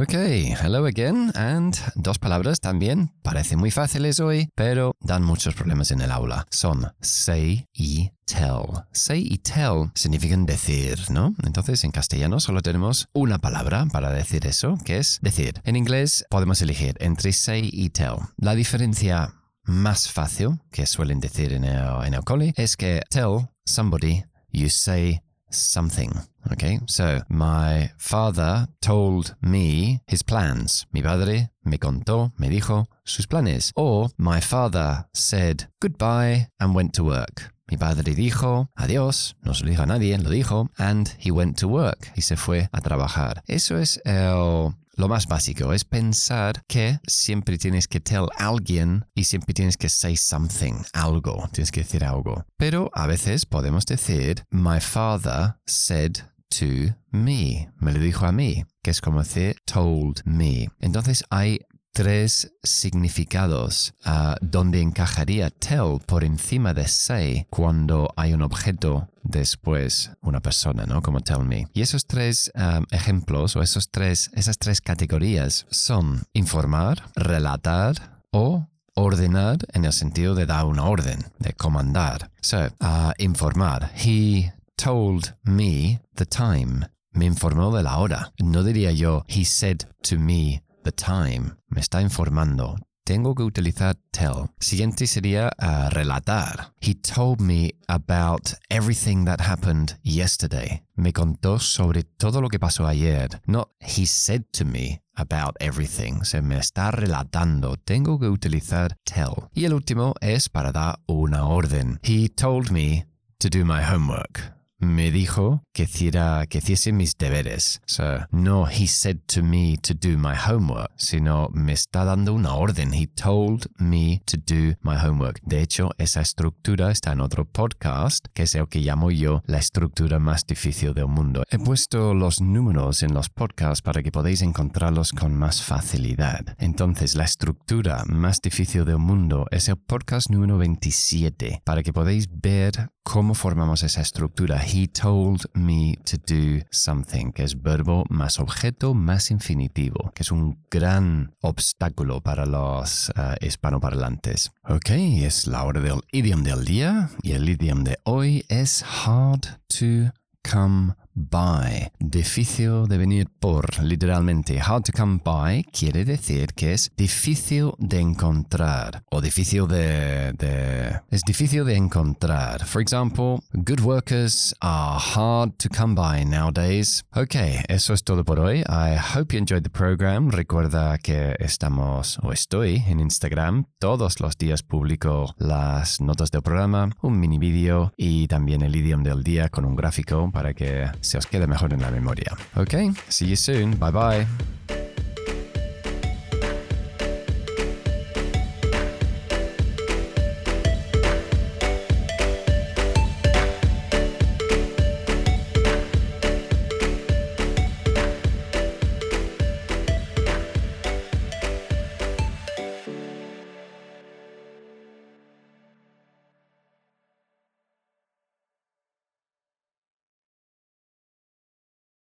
Ok, hello again, and dos palabras también parecen muy fáciles hoy, pero dan muchos problemas en el aula. Son say y tell. Say y tell significan decir, ¿no? Entonces en castellano solo tenemos una palabra para decir eso, que es decir. En inglés podemos elegir entre say y tell. La diferencia más fácil que suelen decir en el, en el cole es que tell somebody you say something. Okay, so my father told me his plans. Mi padre me contó, me dijo sus planes. Or my father said goodbye and went to work. Mi padre dijo adiós, no se lo dijo a nadie, lo dijo, and he went to work. Y se fue a trabajar. Eso es el lo más básico es pensar que siempre tienes que tell alguien y siempre tienes que say something, algo, tienes que decir algo. Pero a veces podemos decir, my father said to me, me lo dijo a mí, que es como decir told me. Entonces hay tres significados uh, donde encajaría tell por encima de say cuando hay un objeto después una persona, ¿no? Como tell me. Y esos tres um, ejemplos o esos tres, esas tres categorías son informar, relatar o ordenar en el sentido de dar una orden, de comandar. So, uh, informar. He told me the time. Me informó de la hora. No diría yo, he said to me the time. Me está informando. Tengo que utilizar tell. Siguiente sería uh, relatar. He told me about everything that happened yesterday. Me contó sobre todo lo que pasó ayer. No, he said to me about everything. Se me está relatando. Tengo que utilizar tell. Y el último es para dar una orden. He told me to do my homework me dijo que hiciera, que hiciese mis deberes. No, he said to me to do my homework, sino me está dando una orden. He told me to do my homework. De hecho, esa estructura está en otro podcast, que es el que llamo yo la estructura más difícil del mundo. He puesto los números en los podcasts para que podáis encontrarlos con más facilidad. Entonces, la estructura más difícil del mundo es el podcast número 27, para que podáis ver cómo formamos esa estructura. He told me to do something, que es verbo más objeto más infinitivo, que es un gran obstáculo para los uh, hispanoparlantes. Ok, es la hora del idioma del día y el idioma de hoy es hard to come by. Difícil de venir por, literalmente. Hard to come by quiere decir que es difícil de encontrar o difícil de, de, es difícil de encontrar. For example, good workers are hard to come by nowadays. Ok, eso es todo por hoy. I hope you enjoyed the program. Recuerda que estamos o estoy en Instagram. Todos los días publico las notas del programa, un mini vídeo y también el idioma del día con un gráfico para que se os quede mejor en la memoria. Ok, see you soon. Bye bye.